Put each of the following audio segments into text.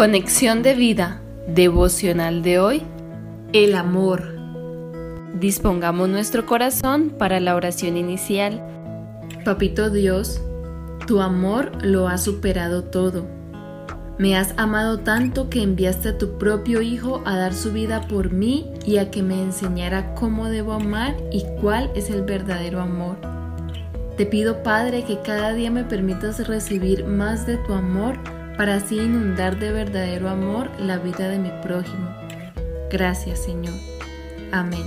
Conexión de vida devocional de hoy. El amor. Dispongamos nuestro corazón para la oración inicial. Papito Dios, tu amor lo ha superado todo. Me has amado tanto que enviaste a tu propio Hijo a dar su vida por mí y a que me enseñara cómo debo amar y cuál es el verdadero amor. Te pido Padre que cada día me permitas recibir más de tu amor para así inundar de verdadero amor la vida de mi prójimo. Gracias Señor. Amén.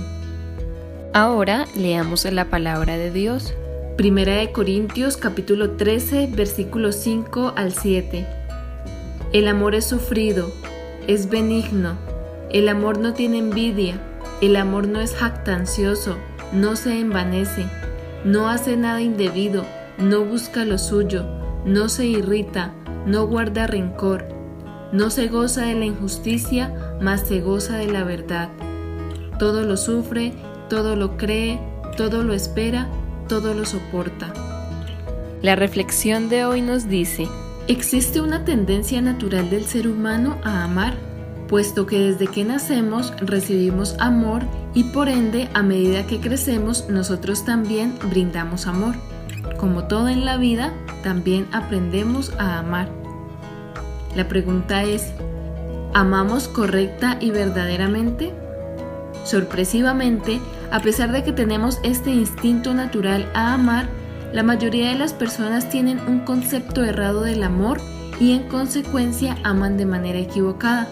Ahora leamos la palabra de Dios. Primera de Corintios capítulo 13 versículos 5 al 7. El amor es sufrido, es benigno, el amor no tiene envidia, el amor no es jactancioso, no se envanece, no hace nada indebido, no busca lo suyo, no se irrita, no guarda rencor, no se goza de la injusticia, mas se goza de la verdad. Todo lo sufre, todo lo cree, todo lo espera, todo lo soporta. La reflexión de hoy nos dice, existe una tendencia natural del ser humano a amar, puesto que desde que nacemos recibimos amor y por ende a medida que crecemos nosotros también brindamos amor. Como todo en la vida, también aprendemos a amar. La pregunta es, ¿amamos correcta y verdaderamente? Sorpresivamente, a pesar de que tenemos este instinto natural a amar, la mayoría de las personas tienen un concepto errado del amor y en consecuencia aman de manera equivocada.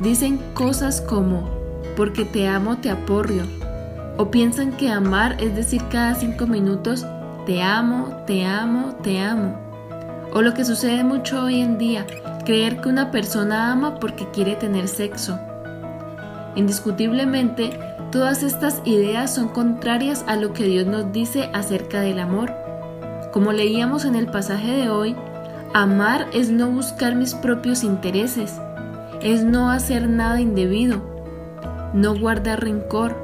Dicen cosas como, porque te amo te aporrio, o piensan que amar es decir cada cinco minutos, te amo, te amo, te amo. O lo que sucede mucho hoy en día, creer que una persona ama porque quiere tener sexo. Indiscutiblemente, todas estas ideas son contrarias a lo que Dios nos dice acerca del amor. Como leíamos en el pasaje de hoy, amar es no buscar mis propios intereses, es no hacer nada indebido, no guardar rencor,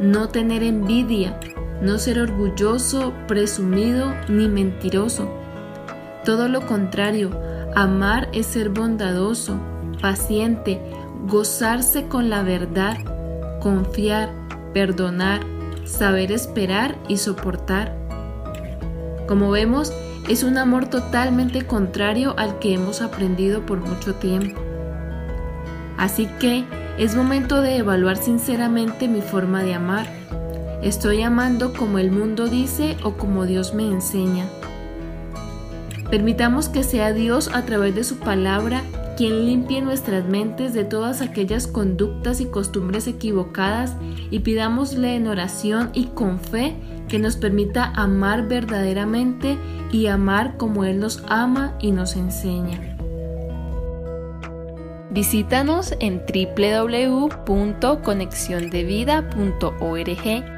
no tener envidia, no ser orgulloso, presumido ni mentiroso. Todo lo contrario, amar es ser bondadoso, paciente, gozarse con la verdad, confiar, perdonar, saber esperar y soportar. Como vemos, es un amor totalmente contrario al que hemos aprendido por mucho tiempo. Así que es momento de evaluar sinceramente mi forma de amar ¿Estoy amando como el mundo dice o como Dios me enseña? Permitamos que sea Dios a través de su palabra quien limpie nuestras mentes de todas aquellas conductas y costumbres equivocadas y pidámosle en oración y con fe que nos permita amar verdaderamente y amar como Él nos ama y nos enseña. Visítanos en www.conexiondevida.org